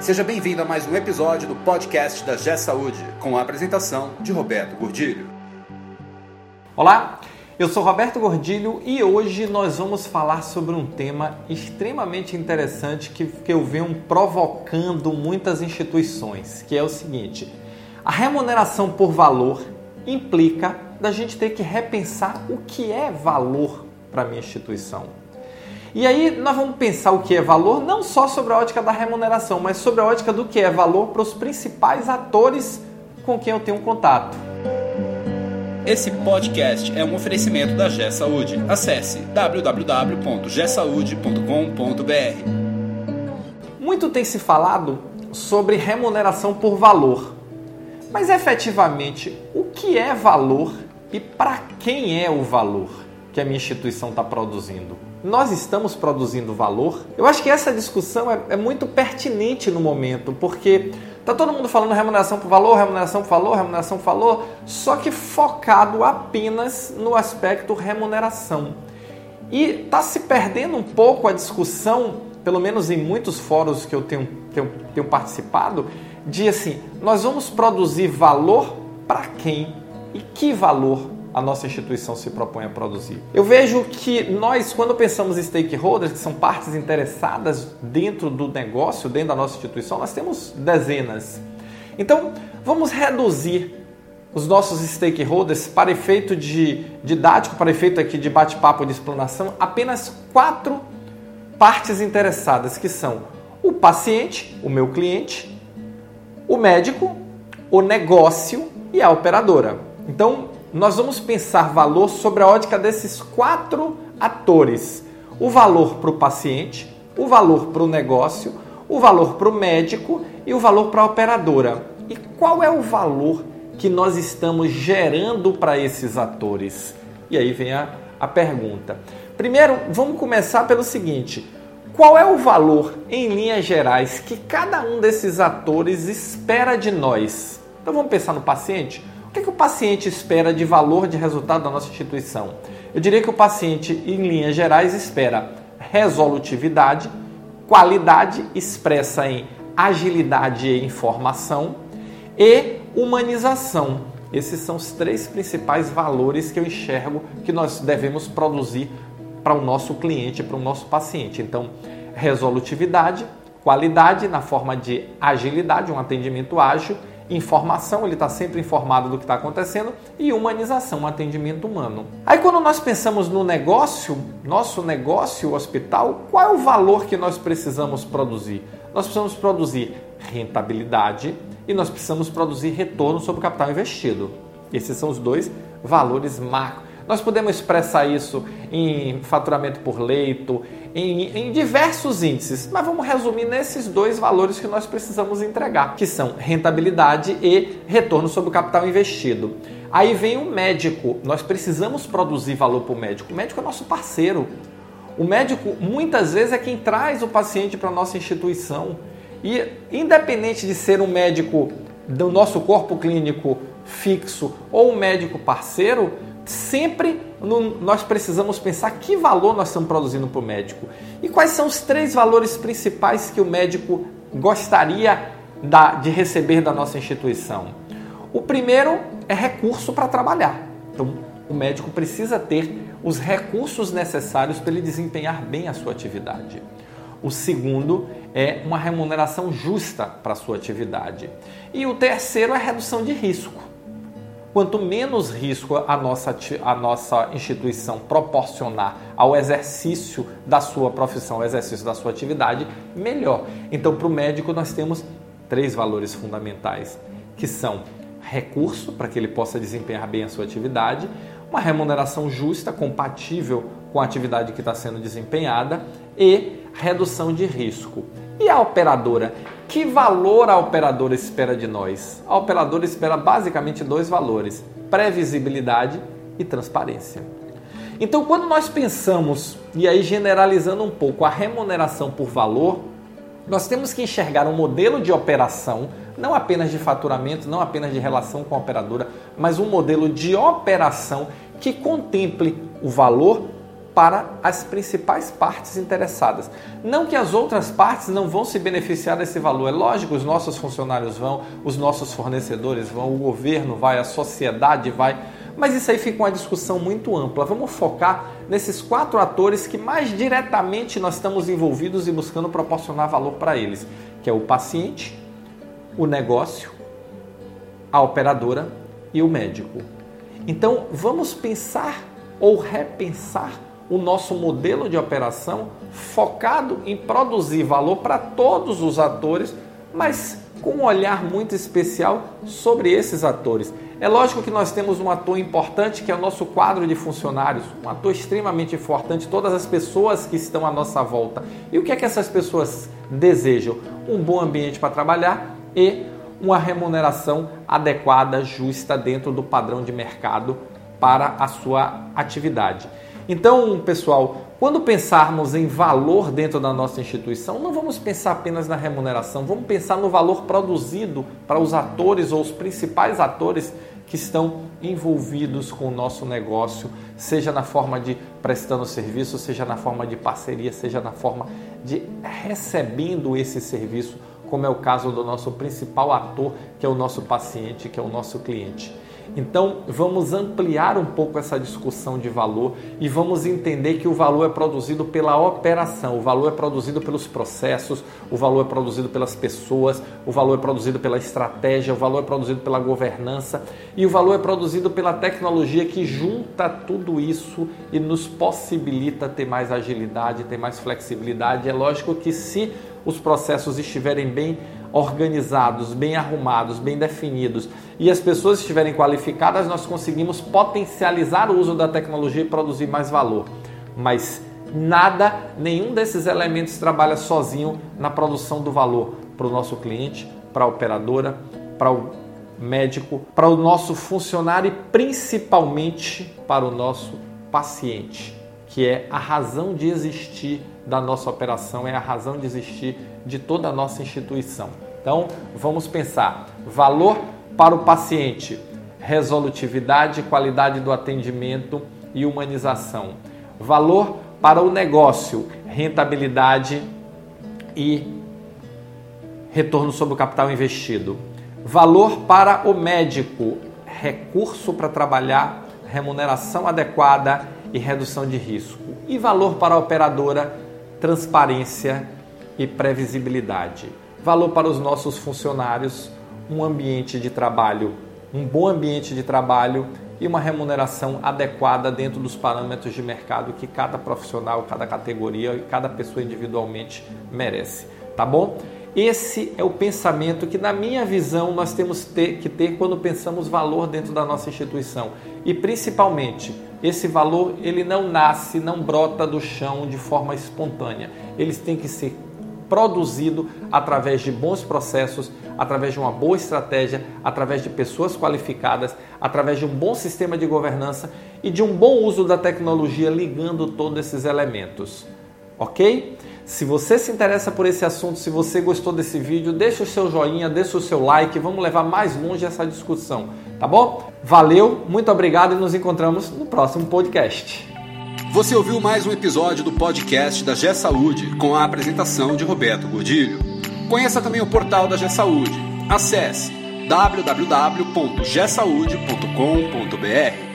Seja bem-vindo a mais um episódio do podcast da G Saúde, com a apresentação de Roberto Gordilho. Olá, eu sou Roberto Gordilho e hoje nós vamos falar sobre um tema extremamente interessante que, que eu venho provocando muitas instituições, que é o seguinte: a remuneração por valor implica da gente ter que repensar o que é valor para minha instituição. E aí nós vamos pensar o que é valor não só sobre a ótica da remuneração, mas sobre a ótica do que é valor para os principais atores com quem eu tenho contato. Esse podcast é um oferecimento da G Saúde. Acesse www.gsaude.com.br. Muito tem se falado sobre remuneração por valor. Mas efetivamente, o que é valor e para quem é o valor que a minha instituição está produzindo? Nós estamos produzindo valor? Eu acho que essa discussão é, é muito pertinente no momento, porque tá todo mundo falando remuneração por valor, remuneração por valor, remuneração por valor, só que focado apenas no aspecto remuneração. E está se perdendo um pouco a discussão, pelo menos em muitos fóruns que eu tenho, tenho, tenho participado, de assim, nós vamos produzir valor para quem e que valor a nossa instituição se propõe a produzir. Eu vejo que nós, quando pensamos em stakeholders, que são partes interessadas dentro do negócio, dentro da nossa instituição, nós temos dezenas. Então, vamos reduzir os nossos stakeholders para efeito de didático, para efeito aqui de bate-papo, de explanação, apenas quatro partes interessadas, que são o paciente, o meu cliente, o médico, o negócio e a operadora. Então, nós vamos pensar valor sobre a ótica desses quatro atores: o valor para o paciente, o valor para o negócio, o valor para o médico e o valor para a operadora. E qual é o valor que nós estamos gerando para esses atores? E aí vem a, a pergunta. Primeiro, vamos começar pelo seguinte: qual é o valor, em linhas gerais, que cada um desses atores espera de nós? Então vamos pensar no paciente? O que, que o paciente espera de valor de resultado da nossa instituição? Eu diria que o paciente, em linhas gerais, espera resolutividade, qualidade expressa em agilidade e informação e humanização. Esses são os três principais valores que eu enxergo que nós devemos produzir para o nosso cliente, para o nosso paciente. Então, resolutividade, qualidade na forma de agilidade, um atendimento ágil informação, ele está sempre informado do que está acontecendo, e humanização, um atendimento humano. Aí quando nós pensamos no negócio, nosso negócio, hospital, qual é o valor que nós precisamos produzir? Nós precisamos produzir rentabilidade e nós precisamos produzir retorno sobre o capital investido. Esses são os dois valores macro. Nós podemos expressar isso em faturamento por leito, em, em, diversos índices, mas vamos resumir nesses dois valores que nós precisamos entregar, que são rentabilidade e retorno sobre o capital investido. Aí vem o médico, nós precisamos produzir valor para o médico. O médico é nosso parceiro. O médico muitas vezes é quem traz o paciente para a nossa instituição. E independente de ser um médico do nosso corpo clínico fixo ou um médico parceiro, sempre no, nós precisamos pensar que valor nós estamos produzindo para o médico e quais são os três valores principais que o médico gostaria da, de receber da nossa instituição. O primeiro é recurso para trabalhar. Então, o médico precisa ter os recursos necessários para ele desempenhar bem a sua atividade. O segundo é uma remuneração justa para a sua atividade. E o terceiro é redução de risco. Quanto menos risco a nossa, a nossa instituição proporcionar ao exercício da sua profissão, ao exercício da sua atividade, melhor. Então, para o médico, nós temos três valores fundamentais, que são recurso, para que ele possa desempenhar bem a sua atividade, uma remuneração justa, compatível com a atividade que está sendo desempenhada e redução de risco. E a operadora? Que valor a operadora espera de nós? A operadora espera basicamente dois valores: previsibilidade e transparência. Então, quando nós pensamos, e aí generalizando um pouco, a remuneração por valor, nós temos que enxergar um modelo de operação, não apenas de faturamento, não apenas de relação com a operadora, mas um modelo de operação que contemple o valor para as principais partes interessadas. Não que as outras partes não vão se beneficiar desse valor. É lógico, os nossos funcionários vão, os nossos fornecedores vão, o governo vai, a sociedade vai. Mas isso aí fica uma discussão muito ampla. Vamos focar nesses quatro atores que mais diretamente nós estamos envolvidos e buscando proporcionar valor para eles, que é o paciente, o negócio, a operadora e o médico. Então, vamos pensar ou repensar o nosso modelo de operação focado em produzir valor para todos os atores, mas com um olhar muito especial sobre esses atores. É lógico que nós temos um ator importante que é o nosso quadro de funcionários, um ator extremamente importante, todas as pessoas que estão à nossa volta. E o que é que essas pessoas desejam? Um bom ambiente para trabalhar e uma remuneração adequada, justa dentro do padrão de mercado para a sua atividade. Então, pessoal, quando pensarmos em valor dentro da nossa instituição, não vamos pensar apenas na remuneração, vamos pensar no valor produzido para os atores ou os principais atores que estão envolvidos com o nosso negócio, seja na forma de prestando serviço, seja na forma de parceria, seja na forma de recebendo esse serviço, como é o caso do nosso principal ator, que é o nosso paciente, que é o nosso cliente. Então, vamos ampliar um pouco essa discussão de valor e vamos entender que o valor é produzido pela operação, o valor é produzido pelos processos, o valor é produzido pelas pessoas, o valor é produzido pela estratégia, o valor é produzido pela governança e o valor é produzido pela tecnologia que junta tudo isso e nos possibilita ter mais agilidade, ter mais flexibilidade. É lógico que se os processos estiverem bem organizados, bem arrumados, bem definidos e as pessoas estiverem qualificadas, nós conseguimos potencializar o uso da tecnologia e produzir mais valor. Mas nada, nenhum desses elementos trabalha sozinho na produção do valor para o nosso cliente, para a operadora, para o médico, para o nosso funcionário e principalmente para o nosso paciente, que é a razão de existir da nossa operação, é a razão de existir de toda a nossa instituição. Então, vamos pensar: valor para o paciente, resolutividade, qualidade do atendimento e humanização. Valor para o negócio, rentabilidade e retorno sobre o capital investido. Valor para o médico, recurso para trabalhar, remuneração adequada e redução de risco. E valor para a operadora, transparência e previsibilidade. Valor para os nossos funcionários, um ambiente de trabalho, um bom ambiente de trabalho e uma remuneração adequada dentro dos parâmetros de mercado que cada profissional, cada categoria e cada pessoa individualmente merece, tá bom? Esse é o pensamento que, na minha visão, nós temos que ter quando pensamos valor dentro da nossa instituição. E principalmente, esse valor ele não nasce, não brota do chão de forma espontânea. Eles têm que ser produzido através de bons processos, através de uma boa estratégia, através de pessoas qualificadas, através de um bom sistema de governança e de um bom uso da tecnologia ligando todos esses elementos. Ok? Se você se interessa por esse assunto, se você gostou desse vídeo, deixa o seu joinha, deixa o seu like, vamos levar mais longe essa discussão, tá bom? Valeu, muito obrigado e nos encontramos no próximo podcast. Você ouviu mais um episódio do podcast da G Saúde com a apresentação de Roberto Gordilho. Conheça também o portal da G Saúde. Acesse www.gsaude.com.br.